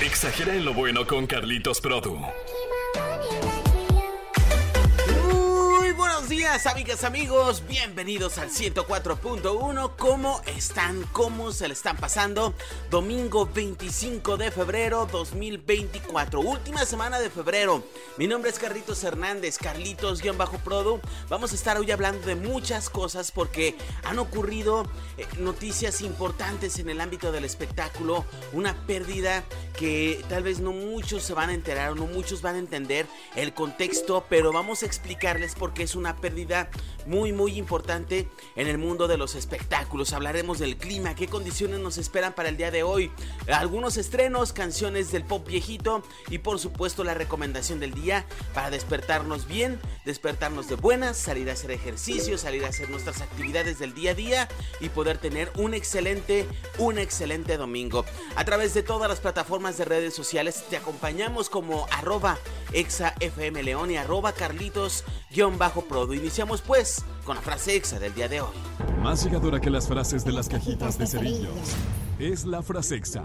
Exagera en lo bueno con Carlitos Produ. Amigas, amigos. Bienvenidos al 104.1. ¿Cómo están? ¿Cómo se le están pasando? Domingo 25 de febrero 2024. Última semana de febrero. Mi nombre es Carlitos Hernández, Carlitos-Produ. Vamos a estar hoy hablando de muchas cosas porque han ocurrido eh, noticias importantes en el ámbito del espectáculo. Una pérdida que tal vez no muchos se van a enterar o no muchos van a entender el contexto, pero vamos a explicarles por qué es una pérdida muy muy importante en el mundo de los espectáculos. Hablaremos del clima, qué condiciones nos esperan para el día de hoy, algunos estrenos, canciones del pop viejito y por supuesto la recomendación del día para despertarnos bien, despertarnos de buenas, salir a hacer ejercicio, salir a hacer nuestras actividades del día a día y poder tener un excelente, un excelente domingo. A través de todas las plataformas de redes sociales te acompañamos como arroba exafmleón y arroba carlitos-pro Iniciamos pues con la frase exa del día de hoy. Más llegadora que las frases de las cajitas de cerillos. Es la frase exa.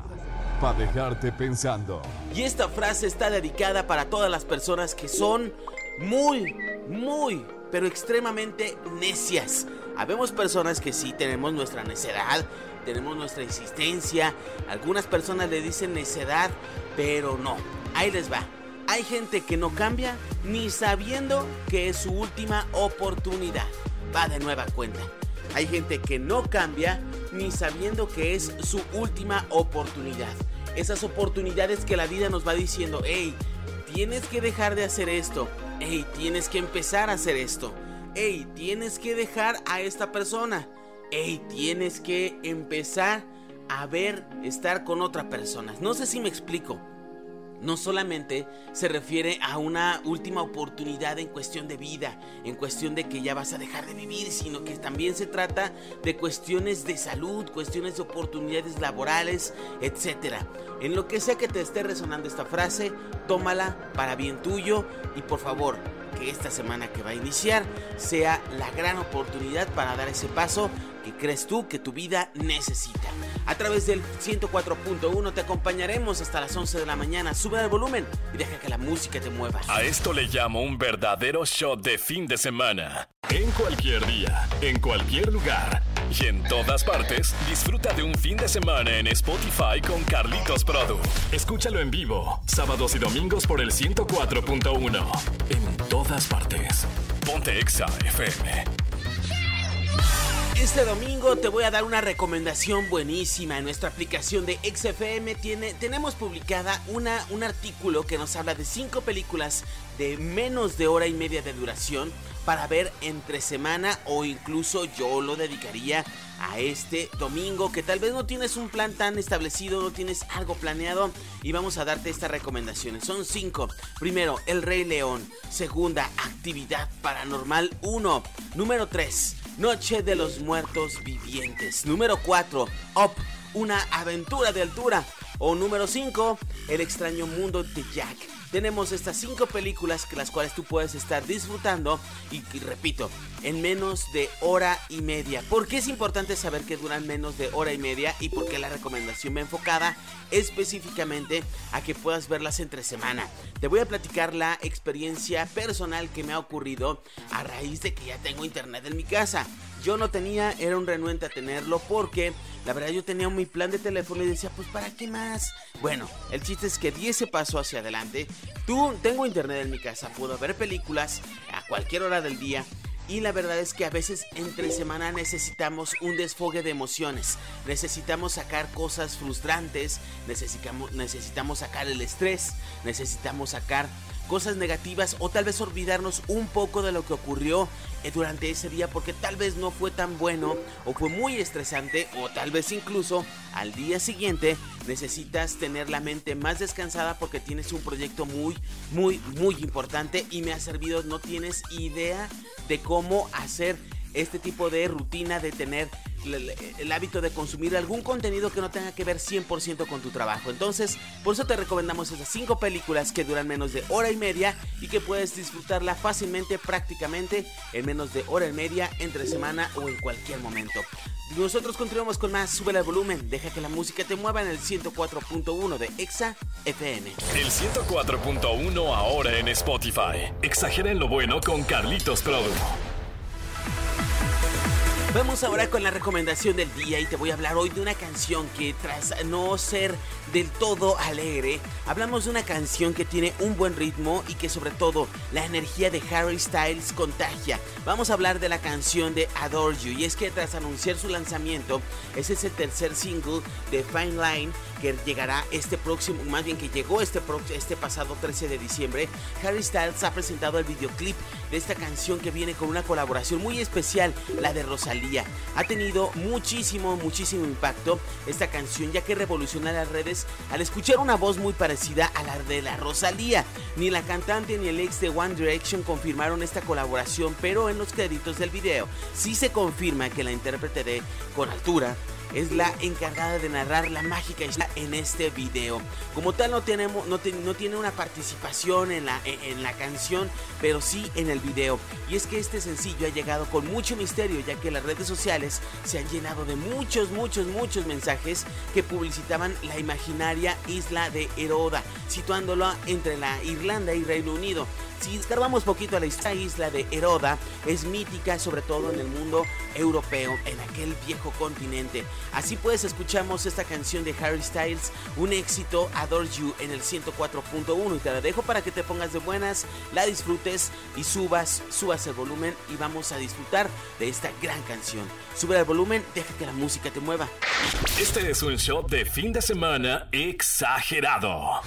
Para dejarte pensando. Y esta frase está dedicada para todas las personas que son muy, muy, pero extremadamente necias. Habemos personas que sí tenemos nuestra necedad, tenemos nuestra insistencia. Algunas personas le dicen necedad, pero no. Ahí les va. Hay gente que no cambia ni sabiendo que es su última oportunidad. Va de nueva cuenta. Hay gente que no cambia ni sabiendo que es su última oportunidad. Esas oportunidades que la vida nos va diciendo, hey, tienes que dejar de hacer esto. Hey, tienes que empezar a hacer esto. Hey, tienes que dejar a esta persona. Hey, tienes que empezar a ver estar con otra persona. No sé si me explico no solamente se refiere a una última oportunidad en cuestión de vida, en cuestión de que ya vas a dejar de vivir, sino que también se trata de cuestiones de salud, cuestiones de oportunidades laborales, etc. En lo que sea que te esté resonando esta frase, tómala para bien tuyo y por favor, que esta semana que va a iniciar sea la gran oportunidad para dar ese paso que crees tú que tu vida necesita. A través del 104.1 te acompañaremos hasta las 11 de la mañana. Sube el volumen y deja que la música te mueva. A esto le llamo un verdadero shot de fin de semana. En cualquier día, en cualquier lugar y en todas partes, disfruta de un fin de semana en Spotify con Carlitos Produ. Escúchalo en vivo, sábados y domingos por el 104.1. En todas partes. Ponte Exa FM. Este domingo te voy a dar una recomendación buenísima. En nuestra aplicación de XFM tiene, tenemos publicada una, un artículo que nos habla de cinco películas de menos de hora y media de duración para ver entre semana o incluso yo lo dedicaría a este domingo que tal vez no tienes un plan tan establecido, no tienes algo planeado y vamos a darte estas recomendaciones. Son cinco. Primero, El Rey León. Segunda, Actividad Paranormal 1. Número 3. Noche de los Muertos Vivientes. Número 4, Up, una aventura de altura. O número 5, El extraño mundo de Jack. Tenemos estas cinco películas que las cuales tú puedes estar disfrutando y, repito, en menos de hora y media. ¿Por qué es importante saber que duran menos de hora y media y por qué la recomendación va enfocada específicamente a que puedas verlas entre semana? Te voy a platicar la experiencia personal que me ha ocurrido a raíz de que ya tengo internet en mi casa. Yo no tenía, era un renuente a tenerlo porque la verdad yo tenía mi plan de teléfono y decía, pues ¿para qué más? Bueno, el chiste es que di ese paso hacia adelante. Tú, tengo internet en mi casa, puedo ver películas a cualquier hora del día. Y la verdad es que a veces entre semana necesitamos un desfogue de emociones. Necesitamos sacar cosas frustrantes, necesitamos, necesitamos sacar el estrés, necesitamos sacar cosas negativas o tal vez olvidarnos un poco de lo que ocurrió eh, durante ese día porque tal vez no fue tan bueno o fue muy estresante o tal vez incluso al día siguiente necesitas tener la mente más descansada porque tienes un proyecto muy muy muy importante y me ha servido no tienes idea de cómo hacer este tipo de rutina de tener el, hábito de consumir algún contenido que no tenga que ver 100% con tu trabajo. Entonces, por eso te recomendamos esas 5 películas que duran menos de hora y media y que puedes disfrutarla fácilmente, prácticamente en menos de hora y media, entre semana o en cualquier momento. Nosotros continuamos con más, sube el volumen, deja que la música te mueva en el 104.1 de Exa FM. El 104.1 ahora en Spotify. Exagera en lo bueno con Carlitos Produ. Vamos ahora con la recomendación del día y te voy a hablar hoy de una canción que tras no ser del todo alegre, hablamos de una canción que tiene un buen ritmo y que sobre todo la energía de Harry Styles contagia. Vamos a hablar de la canción de Adore You y es que tras anunciar su lanzamiento, ese es el tercer single de Fine Line que llegará este próximo, más bien que llegó este, este pasado 13 de diciembre. Harry Styles ha presentado el videoclip de esta canción que viene con una colaboración muy especial, la de Rosalía ha tenido muchísimo, muchísimo impacto esta canción ya que revoluciona las redes al escuchar una voz muy parecida a la de la Rosalía. Ni la cantante ni el ex de One Direction confirmaron esta colaboración, pero en los créditos del video sí se confirma que la intérprete de Con Altura es la encargada de narrar la mágica historia en este video. Como tal no, tenemos, no, tiene una participación en la, en la canción, pero sí en el video. Y es que este sencillo ha llegado con mucho misterio, ya que las redes sociales se han llenado de muchos, muchos, muchos mensajes que publicitaban la imaginaria isla de Heroda, situándola entre la Irlanda y Reino Unido. Si descargamos poquito a la isla de Heroda, es mítica sobre todo en el mundo europeo, en aquel viejo continente. Así pues, escuchamos esta canción de Harry Styles, un éxito, Adore You, en el 104.1 y te la dejo para que te pongas de buenas, la disfrutes y subas, subas el volumen y vamos a disfrutar de esta gran canción. Sube el volumen, deja que la música te mueva. Este es un show de fin de semana exagerado.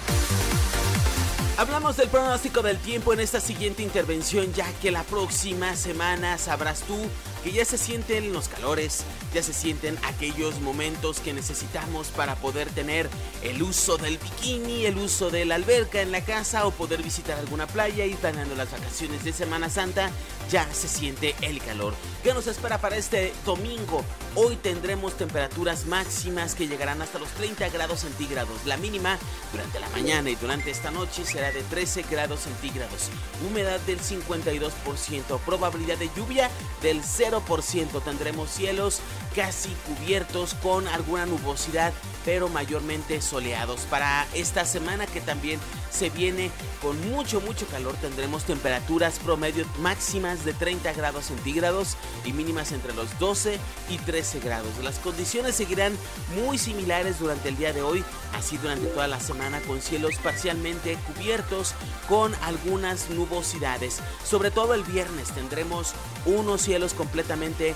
Hablamos del pronóstico del tiempo en esta siguiente intervención, ya que la próxima semana sabrás tú que ya se sienten los calores, ya se sienten aquellos momentos que necesitamos para poder tener el uso del bikini, el uso de la alberca en la casa o poder visitar alguna playa y planeando las vacaciones de Semana Santa, ya se siente el calor. ¿Qué nos espera para este domingo? Hoy tendremos temperaturas máximas que llegarán hasta los 30 grados centígrados. La mínima durante la mañana y durante esta noche será de 13 grados centígrados. Humedad del 52%, probabilidad de lluvia del 0 0% tendremos cielos casi cubiertos con alguna nubosidad, pero mayormente soleados. Para esta semana que también se viene con mucho, mucho calor, tendremos temperaturas promedio máximas de 30 grados centígrados y mínimas entre los 12 y 13 grados. Las condiciones seguirán muy similares durante el día de hoy, así durante toda la semana con cielos parcialmente cubiertos con algunas nubosidades. Sobre todo el viernes tendremos unos cielos completamente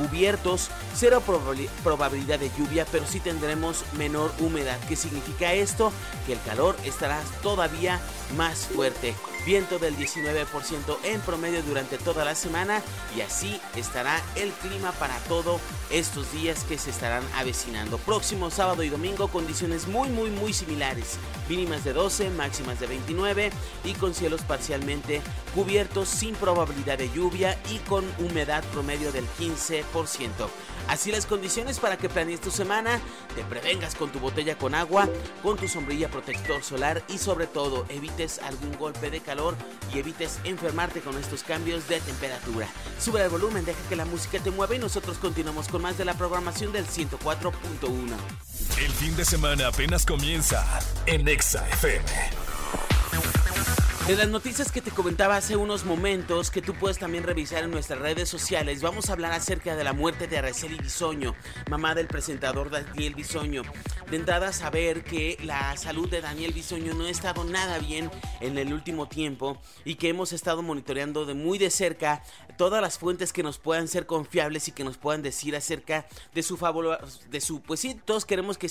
cubiertos, cero probabilidad de lluvia, pero sí tendremos menor humedad. ¿Qué significa esto? Que el calor estará todavía más fuerte. Viento del 19% en promedio durante toda la semana y así estará el clima para todos estos días que se estarán avecinando. Próximo sábado y domingo condiciones muy muy muy similares. Mínimas de 12, máximas de 29 y con cielos parcialmente cubiertos sin probabilidad de lluvia y con humedad promedio del 15%. Así las condiciones para que planees tu semana, te prevengas con tu botella con agua, con tu sombrilla protector solar y sobre todo evites algún golpe de calor y evites enfermarte con estos cambios de temperatura. Sube el volumen, deja que la música te mueva y nosotros continuamos con más de la programación del 104.1. El fin de semana apenas comienza en Exa FM. De las noticias que te comentaba hace unos momentos, que tú puedes también revisar en nuestras redes sociales, vamos a hablar acerca de la muerte de Araceli Bisoño, mamá del presentador Daniel Bisoño. De entrada, saber que la salud de Daniel Bisoño no ha estado nada bien en el último tiempo y que hemos estado monitoreando de muy de cerca todas las fuentes que nos puedan ser confiables y que nos puedan decir acerca de su favor, de su, pues sí, todos queremos que,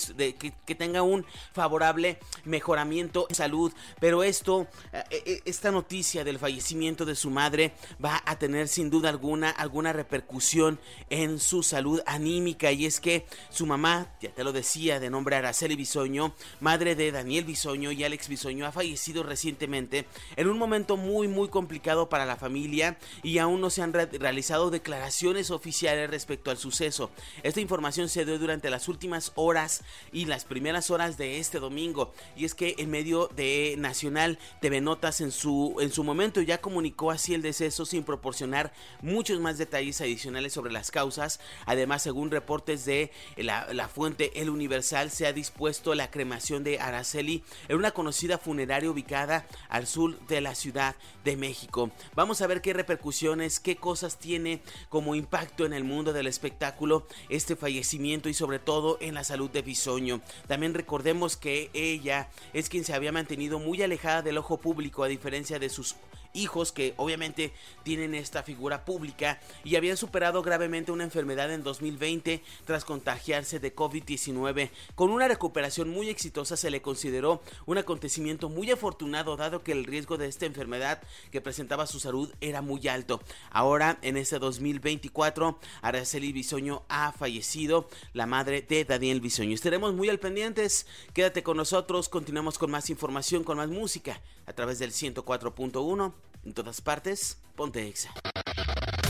que, tenga un favorable mejoramiento de salud, pero esto... Eh, e, esta noticia del fallecimiento de su madre va a tener sin duda alguna alguna repercusión en su salud anímica. Y es que su mamá, ya te lo decía, de nombre Araceli Bisoño, madre de Daniel Bisoño y Alex Bisoño, ha fallecido recientemente en un momento muy muy complicado para la familia y aún no se han realizado declaraciones oficiales respecto al suceso. Esta información se dio durante las últimas horas y las primeras horas de este domingo y es que en medio de Nacional TV Notas en su en su momento ya comunicó así el deceso sin proporcionar muchos más detalles adicionales sobre las causas. Además, según reportes de la, fuente El Universal, se ha dispuesto la cremación de Araceli en una conocida funeraria ubicada al sur de la Ciudad de México. Vamos a ver qué repercusiones, qué cosas tiene como impacto en el mundo del espectáculo este fallecimiento y sobre todo en la salud de Bisoño. También recordemos que ella es quien se había mantenido muy alejada del ojo público a diferencia de sus hijos que obviamente tienen esta figura pública y habían superado gravemente una enfermedad en 2020 tras contagiarse de COVID-19. Con una recuperación muy exitosa se le consideró un acontecimiento muy afortunado dado que el riesgo de esta enfermedad que presentaba su salud era muy alto. Ahora en este 2024 Araceli Bisoño ha fallecido, la madre de Daniel Bisoño. Estaremos muy al pendientes, quédate con nosotros, continuamos con más información, con más música a través del 104.1 en todas partes, ponte Exa.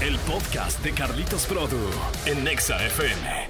El podcast de Carlitos Produ en Exa FM.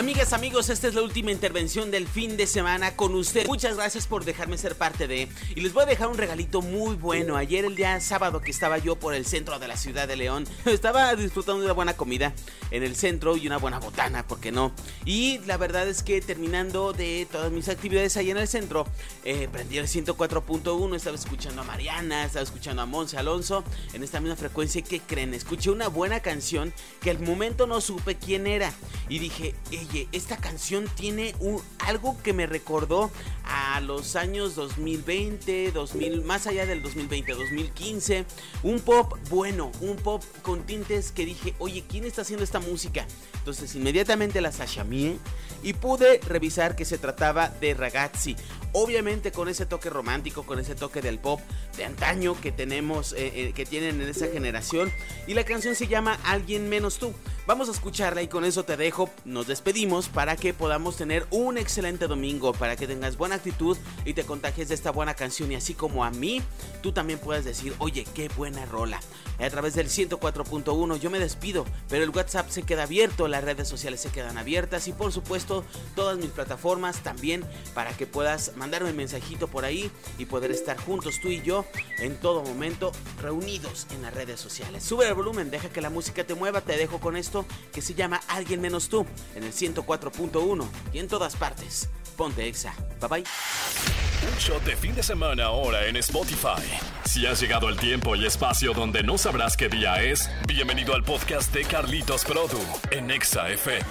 Amigas, amigos, esta es la última intervención del fin de semana con usted. Muchas gracias por dejarme ser parte de. Y les voy a dejar un regalito muy bueno. Ayer, el día sábado que estaba yo por el centro de la ciudad de León, estaba disfrutando de una buena comida en el centro y una buena botana, ¿por qué no? Y la verdad es que terminando de todas mis actividades ahí en el centro, eh, prendí el 104.1, estaba escuchando a Mariana, estaba escuchando a Monse Alonso en esta misma frecuencia. ¿Qué creen? Escuché una buena canción que al momento no supe quién era. Y dije, oye, esta canción tiene un, algo que me recordó a los años 2020, 2000, más allá del 2020, 2015. Un pop bueno, un pop con tintes que dije, oye, ¿quién está haciendo esta música? Entonces inmediatamente la sashamié y pude revisar que se trataba de ragazzi. Obviamente con ese toque romántico, con ese toque del pop de antaño que tenemos, eh, eh, que tienen en esa generación. Y la canción se llama Alguien menos tú. Vamos a escucharla y con eso te dejo. Nos despedimos para que podamos tener un excelente domingo, para que tengas buena actitud y te contagies de esta buena canción. Y así como a mí, tú también puedes decir, oye, qué buena rola. A través del 104.1 yo me despido, pero el WhatsApp se queda abierto, las redes sociales se quedan abiertas y por supuesto todas mis plataformas también para que puedas mandarme un mensajito por ahí y poder estar juntos tú y yo en todo momento reunidos en las redes sociales. Sube el volumen, deja que la música te mueva, te dejo con esto que se llama Alguien menos tú en el 104.1 y en todas partes. Ponte Exa. Bye bye. Un shot de fin de semana ahora en Spotify. Si has llegado al tiempo y espacio donde no sabrás qué día es, bienvenido al podcast de Carlitos Produ en Exa FM.